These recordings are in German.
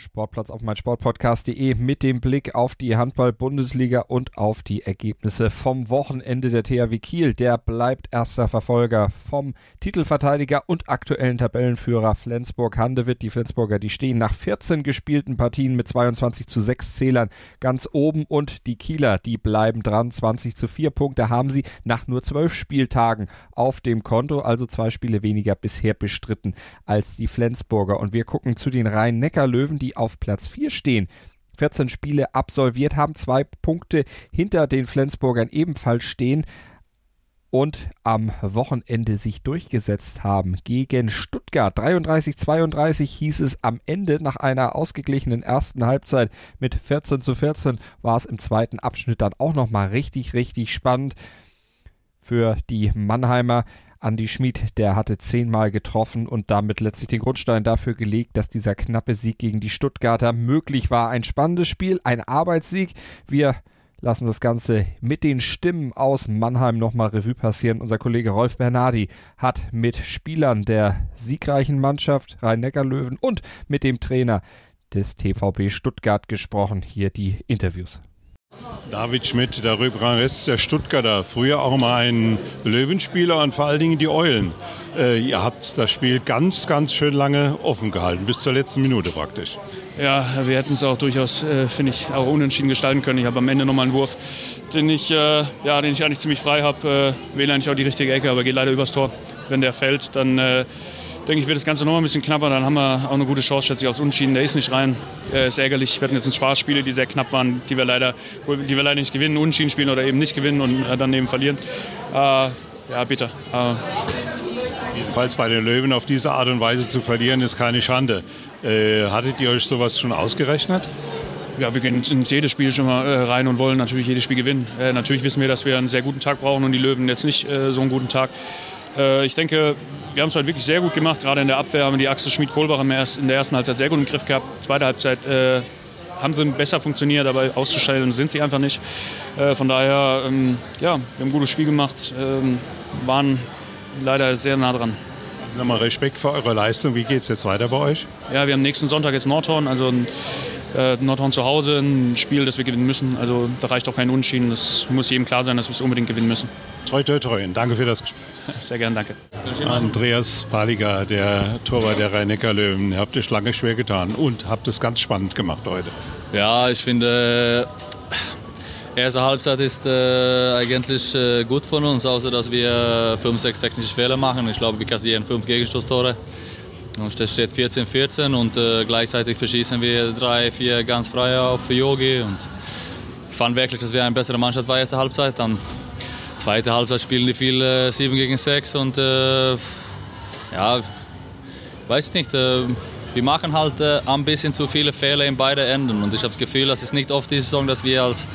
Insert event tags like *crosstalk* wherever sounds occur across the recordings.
Sportplatz auf meinsportpodcast.de mit dem Blick auf die Handball-Bundesliga und auf die Ergebnisse vom Wochenende der THW Kiel. Der bleibt erster Verfolger vom Titelverteidiger und aktuellen Tabellenführer Flensburg Handewitt. Die Flensburger, die stehen nach 14 gespielten Partien mit 22 zu 6 Zählern ganz oben und die Kieler, die bleiben dran. 20 zu 4 Punkte haben sie nach nur 12 Spieltagen auf dem Konto, also zwei Spiele weniger bisher bestritten als die Flensburger. Und wir gucken zu den Rhein-Neckar-Löwen, die auf Platz 4 stehen. 14 Spiele absolviert haben, zwei Punkte hinter den Flensburgern ebenfalls stehen und am Wochenende sich durchgesetzt haben gegen Stuttgart. 33-32 hieß es am Ende nach einer ausgeglichenen ersten Halbzeit mit 14 zu 14 war es im zweiten Abschnitt dann auch nochmal richtig, richtig spannend für die Mannheimer. Andy Schmid, der hatte zehnmal getroffen und damit letztlich den Grundstein dafür gelegt, dass dieser knappe Sieg gegen die Stuttgarter möglich war. Ein spannendes Spiel, ein Arbeitssieg. Wir lassen das Ganze mit den Stimmen aus Mannheim nochmal Revue passieren. Unser Kollege Rolf Bernardi hat mit Spielern der siegreichen Mannschaft Rhein-Neckar-Löwen und mit dem Trainer des TVB Stuttgart gesprochen. Hier die Interviews. David Schmidt, der Rübrand der Stuttgarter, früher auch mal ein Löwenspieler und vor allen Dingen die Eulen. Äh, ihr habt das Spiel ganz, ganz schön lange offen gehalten, bis zur letzten Minute praktisch. Ja, wir hätten es auch durchaus, äh, finde ich, auch unentschieden gestalten können. Ich habe am Ende nochmal einen Wurf, den ich, äh, ja, den ich eigentlich ziemlich frei habe, äh, wähle eigentlich auch die richtige Ecke, aber geht leider übers Tor. Wenn der fällt, dann äh, denke ich, wird das Ganze noch ein bisschen knapper. Dann haben wir auch eine gute Chance, schätze ich, aufs Unschieden. Der ist nicht rein. Äh, ist ärgerlich. Wir hatten jetzt ein Spaßspiele, die sehr knapp waren, die wir leider, die wir leider nicht gewinnen, Unschieden spielen oder eben nicht gewinnen und äh, dann eben verlieren. Äh, ja, bitter. Äh, Jedenfalls bei den Löwen auf diese Art und Weise zu verlieren, ist keine Schande. Äh, hattet ihr euch sowas schon ausgerechnet? Ja, wir gehen ins jedes Spiel schon mal äh, rein und wollen natürlich jedes Spiel gewinnen. Äh, natürlich wissen wir, dass wir einen sehr guten Tag brauchen und die Löwen jetzt nicht äh, so einen guten Tag. Äh, ich denke, wir haben es heute wirklich sehr gut gemacht. Gerade in der Abwehr haben wir die Achse Schmid-Kohlbach in der ersten Halbzeit sehr gut im Griff gehabt. Zweite Halbzeit äh, haben sie besser funktioniert, aber auszustellen sind sie einfach nicht. Äh, von daher, ähm, ja, wir haben ein gutes Spiel gemacht, ähm, waren leider sehr nah dran. Also nochmal Respekt für eure Leistung. Wie geht es jetzt weiter bei euch? Ja, wir haben nächsten Sonntag jetzt Nordhorn, also ein, äh, Nordhorn zu Hause, ein Spiel, das wir gewinnen müssen. Also da reicht auch kein Unschieden. Das muss jedem klar sein, dass wir es unbedingt gewinnen müssen. Treu, treu, treu. Und danke für das Gespräch. Sehr gern, danke. Andreas Paliger, der Torwart der Rhein-Neckar-Löwen. Ihr habt es lange schwer getan und habt es ganz spannend gemacht heute. Ja, ich finde, äh, erste Halbzeit ist äh, eigentlich äh, gut von uns, außer dass wir fünf, sechs technische Fehler machen. Ich glaube, wir kassieren fünf Gegenstoßtore. Und es steht 14-14 und äh, gleichzeitig verschießen wir drei, vier ganz freie auf Yogi. Und ich fand wirklich, dass wir eine bessere Mannschaft war erste Halbzeit. Dann zweite Halbzeit spielen die viel äh, 7 gegen 6 und äh, ja, weiß nicht. Äh, wir machen halt äh, ein bisschen zu viele Fehler in beide Enden und ich habe das Gefühl, dass es nicht oft die Saison, dass wir als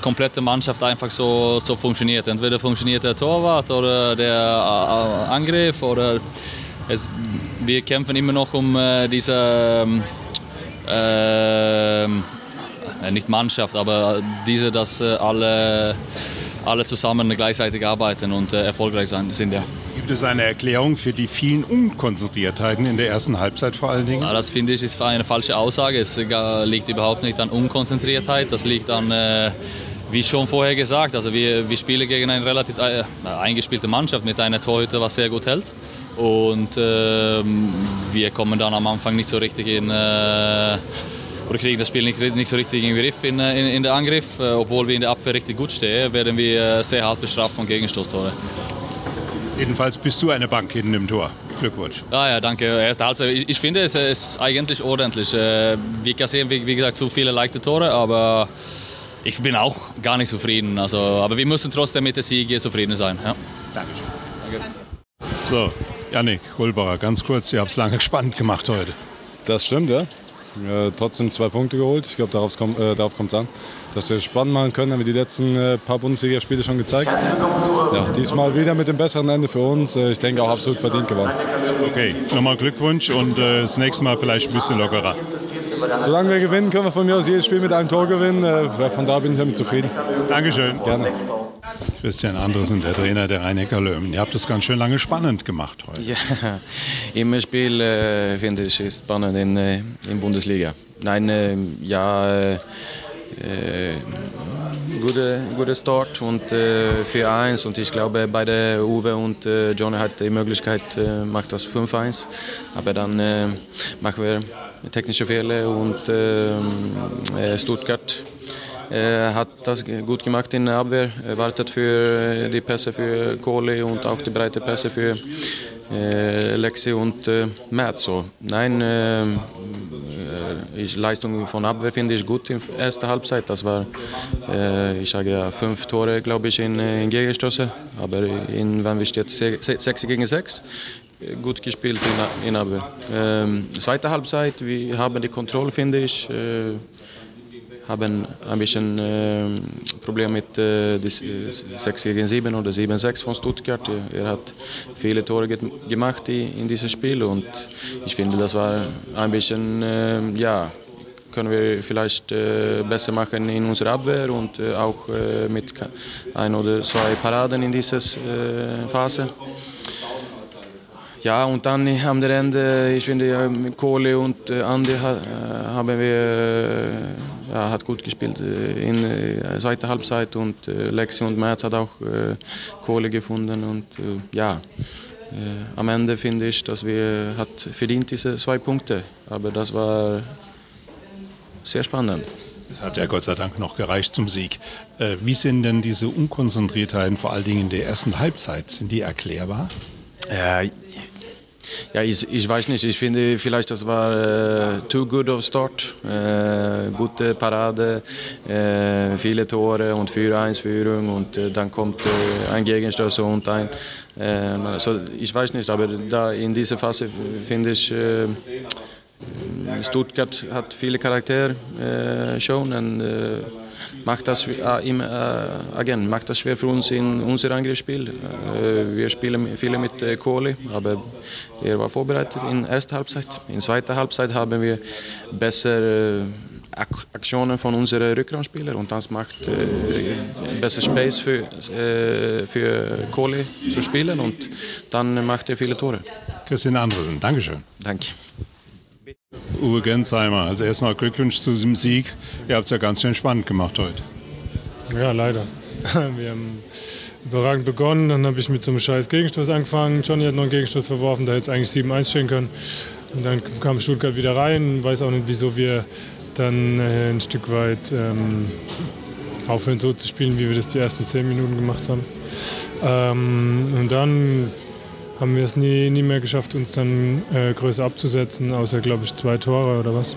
komplette Mannschaft einfach so, so funktioniert. Entweder funktioniert der Torwart oder der äh, Angriff oder es, wir kämpfen immer noch um äh, diese ähm, ähm, äh, nicht Mannschaft, aber diese, dass äh, alle, alle zusammen gleichzeitig arbeiten und äh, erfolgreich sein, sind. Ja. Gibt es eine Erklärung für die vielen Unkonzentriertheiten in der ersten Halbzeit vor allen Dingen? Ja, das finde ich ist eine falsche Aussage. Es liegt überhaupt nicht an Unkonzentriertheit, das liegt an äh, wie schon vorher gesagt, also wir, wir spielen gegen eine relativ äh, eingespielte Mannschaft mit einer Torhüter, was sehr gut hält. Und äh, wir kommen dann am Anfang nicht so richtig in, äh, oder kriegen das Spiel nicht, nicht so richtig in den Griff in, in, in den Angriff. Äh, obwohl wir in der Abwehr richtig gut stehen, werden wir sehr hart bestraft von Gegenstoßtore. Jedenfalls bist du eine Bank hinten im Tor. Glückwunsch. Ah ja, danke. Erste Halbzeit. Ich, ich finde, es ist eigentlich ordentlich. Wir kassieren, wie, wie gesagt, zu viele leichte Tore, aber ich bin auch gar nicht zufrieden. Also, aber wir müssen trotzdem mit der Siege zufrieden sein. Ja. Dankeschön. Danke. So, Janik Kohlbacher, ganz kurz, ihr habt es lange *laughs* spannend gemacht heute. Das stimmt, ja. Trotzdem zwei Punkte geholt. Ich glaube, darauf kommt es äh, an. Dass wir spannend machen können, haben wir die letzten äh, paar Bundesligaspiele schon gezeigt. Ja, diesmal wieder mit dem besseren Ende für uns. Äh, ich denke auch absolut verdient gewonnen. Okay, nochmal Glückwunsch und äh, das nächste Mal vielleicht ein bisschen lockerer. Solange wir gewinnen, können wir von mir aus jedes Spiel mit einem Tor gewinnen. Äh, von da bin ich damit zufrieden. Dankeschön. Gerne. Christian Andersen, der Trainer der rhein löwen Ihr habt das ganz schön lange spannend gemacht heute. Ja, *laughs* immer Spiel äh, finde ich ist spannend in, äh, in Bundesliga. Nein, äh, ja, äh, gute, gute Start und äh, 4-1 und ich glaube beide Uwe und äh, Johnny hat die Möglichkeit, äh, macht das 5-1, aber dann äh, machen wir technische Fehler und äh, Stuttgart er hat das gut gemacht in der Abwehr, er wartet für die Pässe für Kohli und auch die breite Pässe für äh, Lexi und äh, Matt. So. Nein, äh, ich, Leistung von Abwehr finde ich gut in der ersten Halbzeit. Das war, äh, ich sage ja, fünf Tore, glaube ich, in, in Gegenstöße. Aber in, wenn wir jetzt 6 gegen 6, gut gespielt in, in Abwehr. Ähm, zweite Halbzeit, wir haben die Kontrolle, finde ich. Äh, haben ein bisschen äh, Problem mit äh, 6 gegen 7 oder 7-6 von Stuttgart. Er hat viele Tore gemacht in diesem Spiel und ich finde, das war ein bisschen, äh, ja, können wir vielleicht äh, besser machen in unserer Abwehr und äh, auch äh, mit ein oder zwei Paraden in dieser äh, Phase. Ja, und dann am Ende, ich finde, Kohle und äh, Andi haben wir ja, hat gut gespielt äh, in der äh, zweiten Halbzeit und äh, Lexi und Merz hat auch Kohle gefunden und ja, am Ende finde ich, dass wir hat verdient diese zwei Punkte, aber das war sehr spannend. Es hat ja Gott sei Dank noch gereicht zum Sieg. Wie sind denn diese Unkonzentriertheiten, vor allen Dingen in der ersten Halbzeit, sind die erklärbar? Ja, ja, ich, ich weiß nicht. Ich finde vielleicht, das war äh, too good of start. Äh, gute Parade, äh, viele Tore und 4-1-Führung und äh, dann kommt äh, ein Gegenstoß und ein. also ich weiß nicht, aber da in dieser Phase finde ich. Stuttgart hat viele Charaktere schon und macht das, äh, im, äh, again, macht das schwer für uns in unser Angriffsspiel. Äh, wir spielen viele mit äh, Kohli, aber er war vorbereitet in der ersten Halbzeit. In der zweiten Halbzeit haben wir bessere Aktionen von unseren Rückraumspielern und das macht äh, besser Space für, äh, für Kohli zu spielen und dann macht er viele Tore. Christian Andersen, Dankeschön. Danke. Uwe Gensheimer, also erstmal Glückwunsch zu diesem Sieg. Ihr habt es ja ganz schön spannend gemacht heute. Ja, leider. *laughs* Wir haben überragend begonnen, dann habe ich mit so einem scheiß Gegenstoß angefangen. Johnny hat noch einen Gegenstoß verworfen, da hätte es eigentlich 7-1 stehen können. Und dann kam Stuttgart wieder rein, weiß auch nicht, wieso wir dann äh, ein Stück weit ähm, aufhören so zu spielen, wie wir das die ersten 10 Minuten gemacht haben. Ähm, und dann haben wir es nie, nie mehr geschafft, uns dann äh, größer abzusetzen, außer, glaube ich, zwei Tore oder was.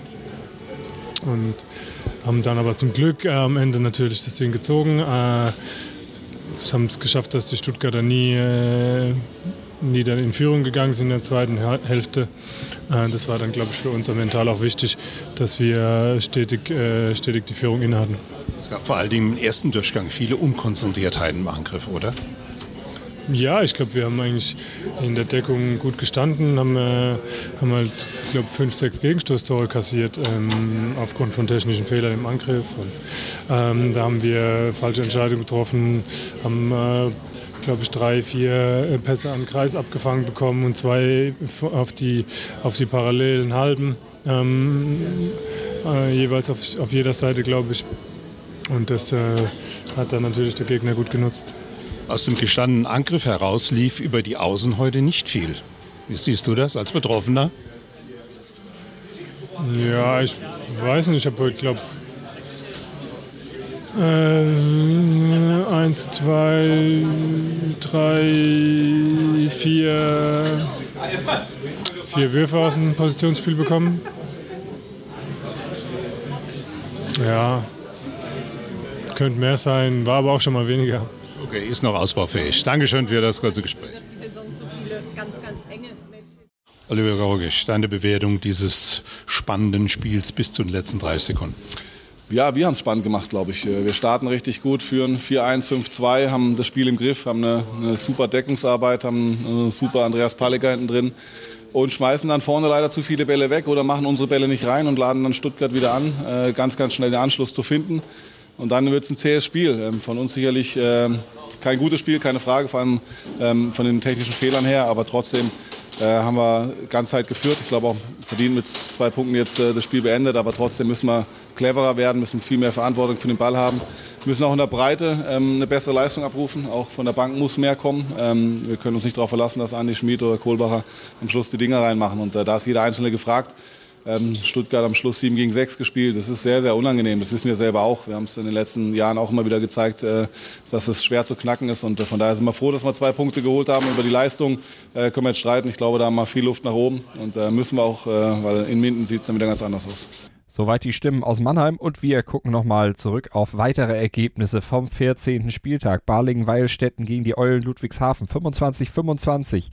Und haben dann aber zum Glück äh, am Ende natürlich das Ding gezogen. Äh, haben es geschafft, dass die Stuttgarter nie, äh, nie dann in Führung gegangen sind in der zweiten Hälfte. Äh, das war dann, glaube ich, für uns mental auch wichtig, dass wir stetig, äh, stetig die Führung innehatten. Es gab vor allen Dingen im ersten Durchgang viele Unkonzentriertheiten im Angriff, oder? Ja, ich glaube, wir haben eigentlich in der Deckung gut gestanden, haben, äh, haben halt, ich glaube, fünf, sechs Gegenstoßtore kassiert ähm, aufgrund von technischen Fehlern im Angriff. Und, ähm, da haben wir falsche Entscheidungen getroffen, haben, äh, glaube ich, drei, vier äh, Pässe am Kreis abgefangen bekommen und zwei auf die, auf die parallelen Halben, ähm, äh, jeweils auf, auf jeder Seite, glaube ich. Und das äh, hat dann natürlich der Gegner gut genutzt. Aus dem gestandenen Angriff heraus lief über die Außen heute nicht viel. Wie siehst du das als Betroffener? Ja, ich weiß nicht. Ich habe heute, glaube äh, eins, zwei, drei, vier, vier Würfe aus dem Positionsspiel bekommen. Ja, könnte mehr sein, war aber auch schon mal weniger. Okay, ist noch ausbaufähig. Dankeschön für das kurze Gespräch. Oliver Gorgisch, deine Bewertung dieses spannenden Spiels bis zu den letzten 30 Sekunden. Ja, wir haben es spannend gemacht, glaube ich. Wir starten richtig gut, führen 4-1, 5-2, haben das Spiel im Griff, haben eine, eine super Deckungsarbeit, haben eine super Andreas Palliger hinten drin und schmeißen dann vorne leider zu viele Bälle weg oder machen unsere Bälle nicht rein und laden dann Stuttgart wieder an, äh, ganz, ganz schnell den Anschluss zu finden. Und dann wird es ein zähes Spiel. Ähm, von uns sicherlich ähm, kein gutes Spiel, keine Frage, vor allem ähm, von den technischen Fehlern her, aber trotzdem äh, haben wir ganz Zeit geführt. Ich glaube auch verdient mit zwei Punkten jetzt äh, das Spiel beendet, aber trotzdem müssen wir cleverer werden, müssen viel mehr Verantwortung für den Ball haben, müssen auch in der Breite eine bessere Leistung abrufen. Auch von der Bank muss mehr kommen. Wir können uns nicht darauf verlassen, dass Andi Schmid oder Kohlbacher am Schluss die Dinger reinmachen. Und äh, da ist jeder Einzelne gefragt. Ähm, Stuttgart am Schluss 7 gegen 6 gespielt. Das ist sehr, sehr unangenehm. Das wissen wir selber auch. Wir haben es in den letzten Jahren auch immer wieder gezeigt, äh, dass es schwer zu knacken ist. Und äh, von daher sind wir froh, dass wir zwei Punkte geholt haben. Über die Leistung äh, können wir jetzt streiten. Ich glaube, da haben wir viel Luft nach oben. Und müssen wir auch, weil in Minden sieht es dann wieder ganz anders aus. Soweit die Stimmen aus Mannheim und wir gucken nochmal zurück auf weitere Ergebnisse vom 14. Spieltag. Balingen-Weilstätten gegen die Eulen Ludwigshafen 25-25.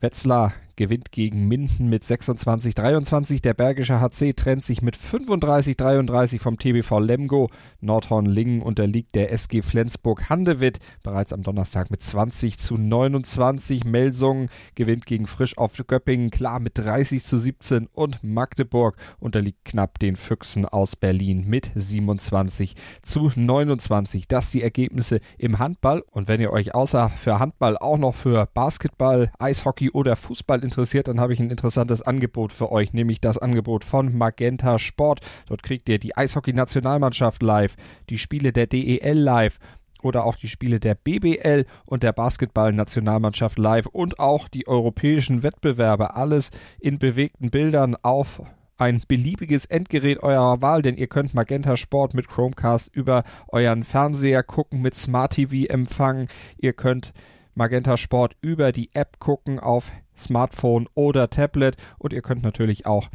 Wetzlar gewinnt gegen Minden mit 26-23. Der Bergische HC trennt sich mit 35-33 vom TBV Lemgo. Nordhorn-Lingen unterliegt der SG Flensburg-Handewitt bereits am Donnerstag mit 20 zu 29. Melsungen gewinnt gegen Frisch auf Göppingen klar mit 30 zu 17 und Magdeburg unterliegt knapp den Füchsen aus Berlin mit 27 zu 29. Das die Ergebnisse im Handball und wenn ihr euch außer für Handball auch noch für Basketball, Eishockey oder Fußball interessiert, dann habe ich ein interessantes Angebot für euch, nämlich das Angebot von Magenta Sport. Dort kriegt ihr die Eishockey-Nationalmannschaft live, die Spiele der DEL live oder auch die Spiele der BBL und der Basketball-Nationalmannschaft live und auch die europäischen Wettbewerbe. Alles in bewegten Bildern auf ein beliebiges Endgerät eurer Wahl, denn ihr könnt Magenta Sport mit Chromecast über euren Fernseher gucken, mit Smart TV empfangen. Ihr könnt Magenta Sport über die App gucken auf Smartphone oder Tablet und ihr könnt natürlich auch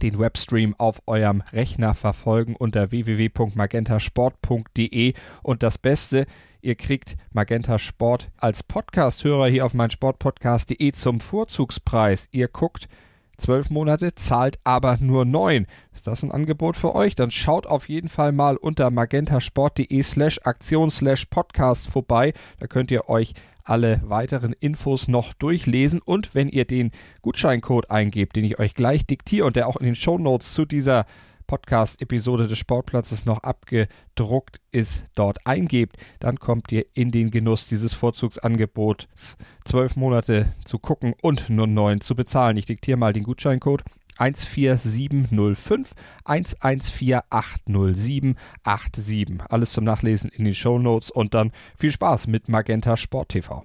den Webstream auf eurem Rechner verfolgen unter www.magentasport.de und das Beste, ihr kriegt Magenta Sport als Podcast-Hörer hier auf meinsportpodcast.de zum Vorzugspreis. Ihr guckt zwölf Monate, zahlt aber nur neun. Ist das ein Angebot für euch? Dann schaut auf jeden Fall mal unter magentasport.de slash Aktion slash Podcast vorbei. Da könnt ihr euch alle weiteren Infos noch durchlesen und wenn ihr den Gutscheincode eingebt, den ich euch gleich diktiere und der auch in den Show Notes zu dieser Podcast-Episode des Sportplatzes noch abgedruckt ist, dort eingebt, dann kommt ihr in den Genuss dieses Vorzugsangebots, zwölf Monate zu gucken und nur neun zu bezahlen. Ich diktiere mal den Gutscheincode 14705 11480787. Alles zum Nachlesen in den Show Notes und dann viel Spaß mit Magenta Sport TV.